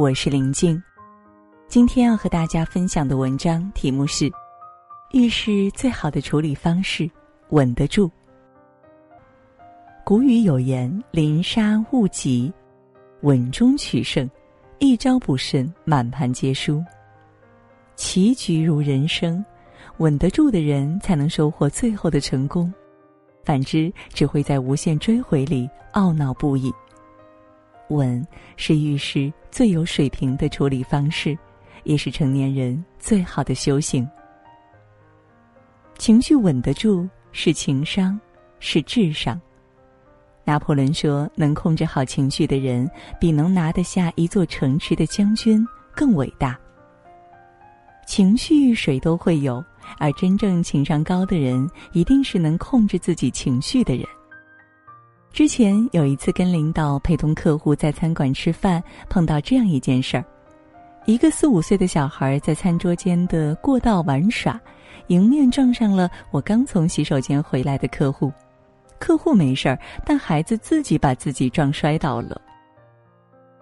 我是林静。今天要和大家分享的文章题目是：遇事最好的处理方式，稳得住。古语有言：“临沙勿急，稳中取胜，一招不慎，满盘皆输。”棋局如人生，稳得住的人才能收获最后的成功，反之，只会在无限追回里懊恼不已。稳是遇事最有水平的处理方式，也是成年人最好的修行。情绪稳得住是情商，是智商。拿破仑说：“能控制好情绪的人，比能拿得下一座城池的将军更伟大。”情绪谁都会有，而真正情商高的人，一定是能控制自己情绪的人。之前有一次跟领导陪同客户在餐馆吃饭，碰到这样一件事儿：一个四五岁的小孩在餐桌间的过道玩耍，迎面撞上了我刚从洗手间回来的客户。客户没事儿，但孩子自己把自己撞摔倒了。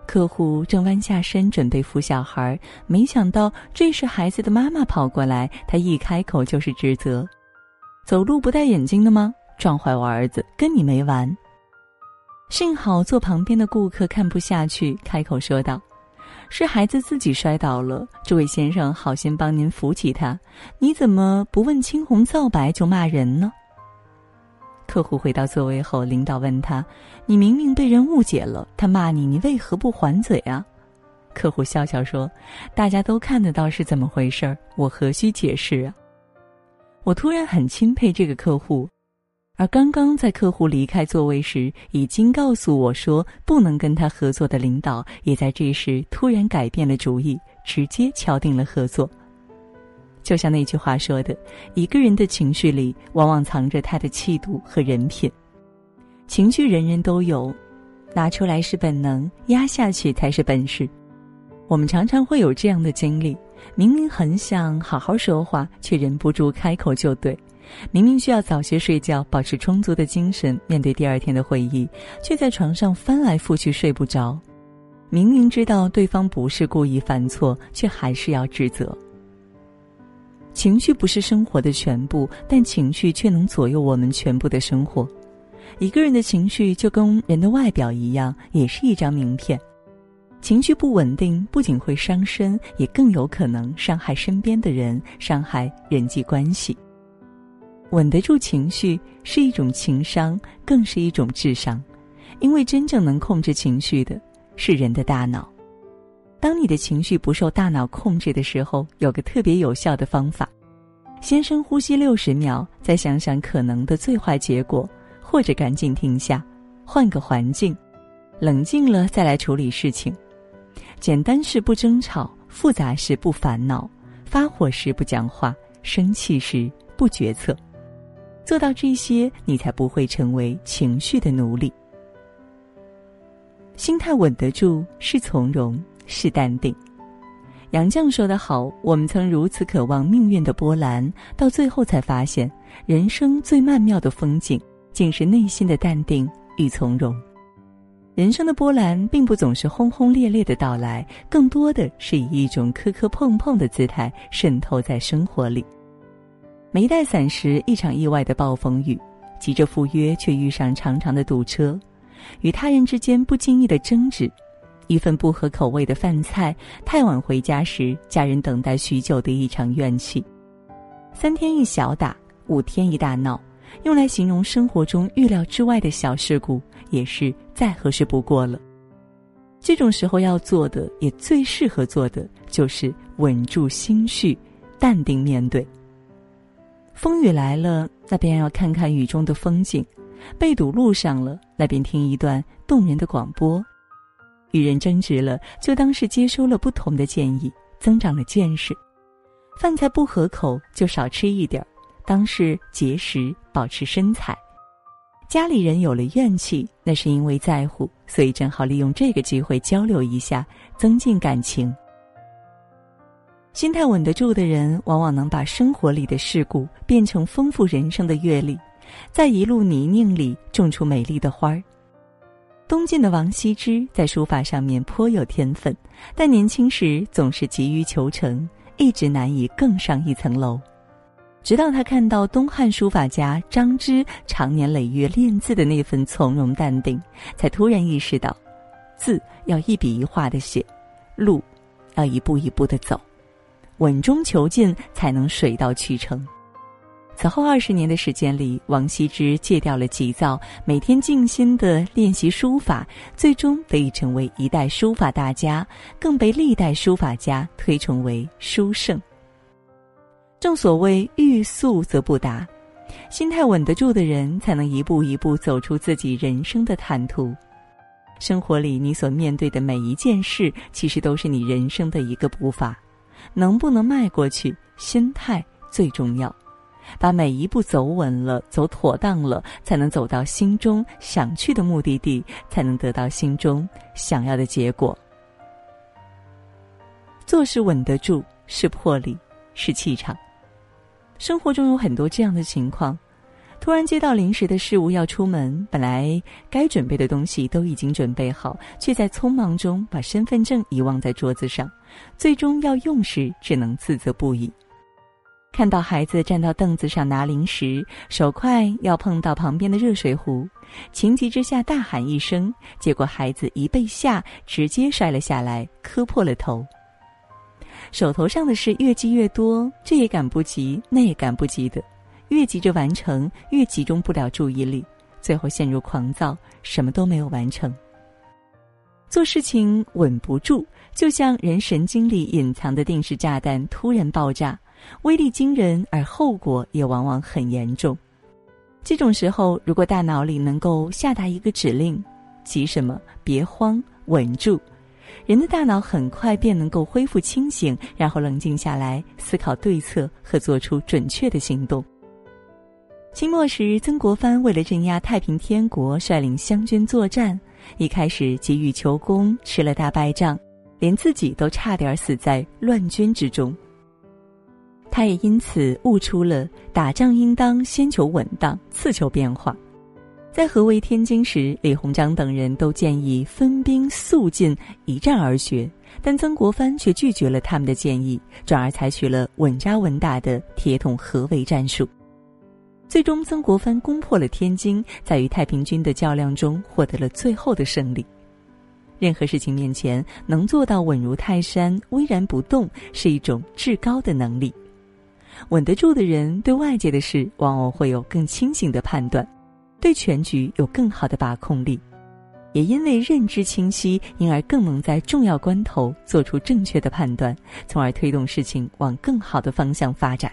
客户正弯下身准备扶小孩，没想到这时孩子的妈妈跑过来，他一开口就是指责：“走路不戴眼镜的吗？撞坏我儿子，跟你没完。”幸好坐旁边的顾客看不下去，开口说道：“是孩子自己摔倒了，这位先生好心帮您扶起他，你怎么不问青红皂白就骂人呢？”客户回到座位后，领导问他：“你明明被人误解了，他骂你，你为何不还嘴啊？”客户笑笑说：“大家都看得到是怎么回事儿，我何须解释啊？”我突然很钦佩这个客户。而刚刚在客户离开座位时已经告诉我说不能跟他合作的领导，也在这时突然改变了主意，直接敲定了合作。就像那句话说的：“一个人的情绪里，往往藏着他的气度和人品。情绪人人都有，拿出来是本能，压下去才是本事。”我们常常会有这样的经历：明明很想好好说话，却忍不住开口就对。明明需要早些睡觉，保持充足的精神面对第二天的会议，却在床上翻来覆去睡不着。明明知道对方不是故意犯错，却还是要指责。情绪不是生活的全部，但情绪却能左右我们全部的生活。一个人的情绪就跟人的外表一样，也是一张名片。情绪不稳定，不仅会伤身，也更有可能伤害身边的人，伤害人际关系。稳得住情绪是一种情商，更是一种智商，因为真正能控制情绪的是人的大脑。当你的情绪不受大脑控制的时候，有个特别有效的方法：先深呼吸六十秒，再想想可能的最坏结果，或者赶紧停下，换个环境，冷静了再来处理事情。简单事不争吵，复杂事不烦恼，发火时不讲话，生气时不决策。做到这些，你才不会成为情绪的奴隶。心态稳得住，是从容，是淡定。杨绛说得好：“我们曾如此渴望命运的波澜，到最后才发现，人生最曼妙的风景，竟是内心的淡定与从容。人生的波澜，并不总是轰轰烈烈的到来，更多的是以一种磕磕碰碰的姿态渗透在生活里。”没带伞时，一场意外的暴风雨；急着赴约，却遇上长长的堵车；与他人之间不经意的争执；一份不合口味的饭菜；太晚回家时，家人等待许久的一场怨气；三天一小打，五天一大闹，用来形容生活中预料之外的小事故，也是再合适不过了。这种时候要做的，也最适合做的，就是稳住心绪，淡定面对。风雨来了，那便要看看雨中的风景；被堵路上了，那便听一段动人的广播；与人争执了，就当是接收了不同的建议，增长了见识；饭菜不合口，就少吃一点儿，当是节食，保持身材；家里人有了怨气，那是因为在乎，所以正好利用这个机会交流一下，增进感情。心态稳得住的人，往往能把生活里的事故变成丰富人生的阅历，在一路泥泞里种出美丽的花儿。东晋的王羲之在书法上面颇有天分，但年轻时总是急于求成，一直难以更上一层楼。直到他看到东汉书法家张芝常年累月练字的那份从容淡定，才突然意识到，字要一笔一画的写，路要一步一步的走，稳中求进才能水到渠成。此后二十年的时间里，王羲之戒掉了急躁，每天静心的练习书法，最终得以成为一代书法大家，更被历代书法家推崇为书圣。正所谓欲速则不达，心态稳得住的人，才能一步一步走出自己人生的坦途。生活里你所面对的每一件事，其实都是你人生的一个步伐，能不能迈过去，心态最重要。把每一步走稳了，走妥当了，才能走到心中想去的目的地，才能得到心中想要的结果。做事稳得住，是魄力，是气场。生活中有很多这样的情况：突然接到临时的事务要出门，本来该准备的东西都已经准备好，却在匆忙中把身份证遗忘在桌子上，最终要用时只能自责不已。看到孩子站到凳子上拿零食，手快要碰到旁边的热水壶，情急之下大喊一声，结果孩子一被吓，直接摔了下来，磕破了头。手头上的事越积越多，这也赶不及，那也赶不及的，越急着完成，越集中不了注意力，最后陷入狂躁，什么都没有完成。做事情稳不住，就像人神经里隐藏的定时炸弹突然爆炸。威力惊人，而后果也往往很严重。这种时候，如果大脑里能够下达一个指令：“急什么？别慌，稳住。”人的大脑很快便能够恢复清醒，然后冷静下来思考对策和做出准确的行动。清末时，曾国藩为了镇压太平天国，率领湘军作战，一开始急于求功，吃了大败仗，连自己都差点死在乱军之中。他也因此悟出了打仗应当先求稳当，次求变化。在合围天津时，李鸿章等人都建议分兵速进，一战而决，但曾国藩却拒绝了他们的建议，转而采取了稳扎稳打的铁桶合围战术。最终，曾国藩攻破了天津，在与太平军的较量中获得了最后的胜利。任何事情面前能做到稳如泰山、巍然不动，是一种至高的能力。稳得住的人，对外界的事往往会有更清醒的判断，对全局有更好的把控力，也因为认知清晰，因而更能在重要关头做出正确的判断，从而推动事情往更好的方向发展。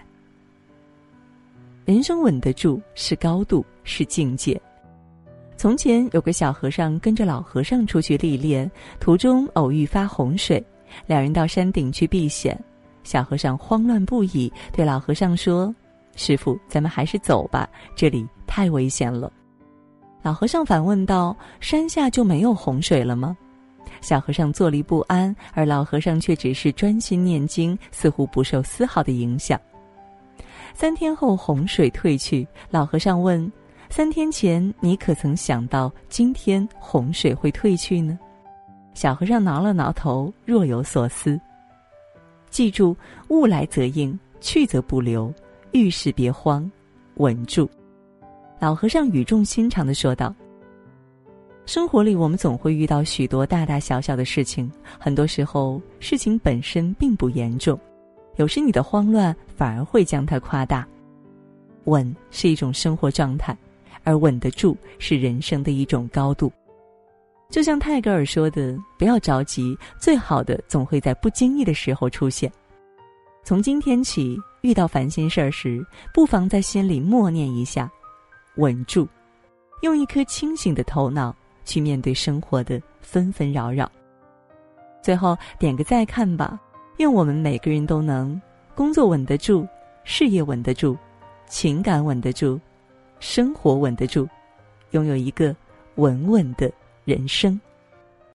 人生稳得住是高度，是境界。从前有个小和尚跟着老和尚出去历练，途中偶遇发洪水，两人到山顶去避险。小和尚慌乱不已，对老和尚说：“师傅，咱们还是走吧，这里太危险了。”老和尚反问道：“山下就没有洪水了吗？”小和尚坐立不安，而老和尚却只是专心念经，似乎不受丝毫的影响。三天后，洪水退去，老和尚问：“三天前你可曾想到今天洪水会退去呢？”小和尚挠了挠头，若有所思。记住，物来则应，去则不留。遇事别慌，稳住。老和尚语重心长的说道：“生活里，我们总会遇到许多大大小小的事情，很多时候事情本身并不严重，有时你的慌乱反而会将它夸大。稳是一种生活状态，而稳得住是人生的一种高度。”就像泰戈尔说的：“不要着急，最好的总会在不经意的时候出现。”从今天起，遇到烦心事儿时，不妨在心里默念一下：“稳住”，用一颗清醒的头脑去面对生活的纷纷扰扰。最后点个再看吧，愿我们每个人都能工作稳得住，事业稳得住，情感稳得住，生活稳得住，拥有一个稳稳的。人生。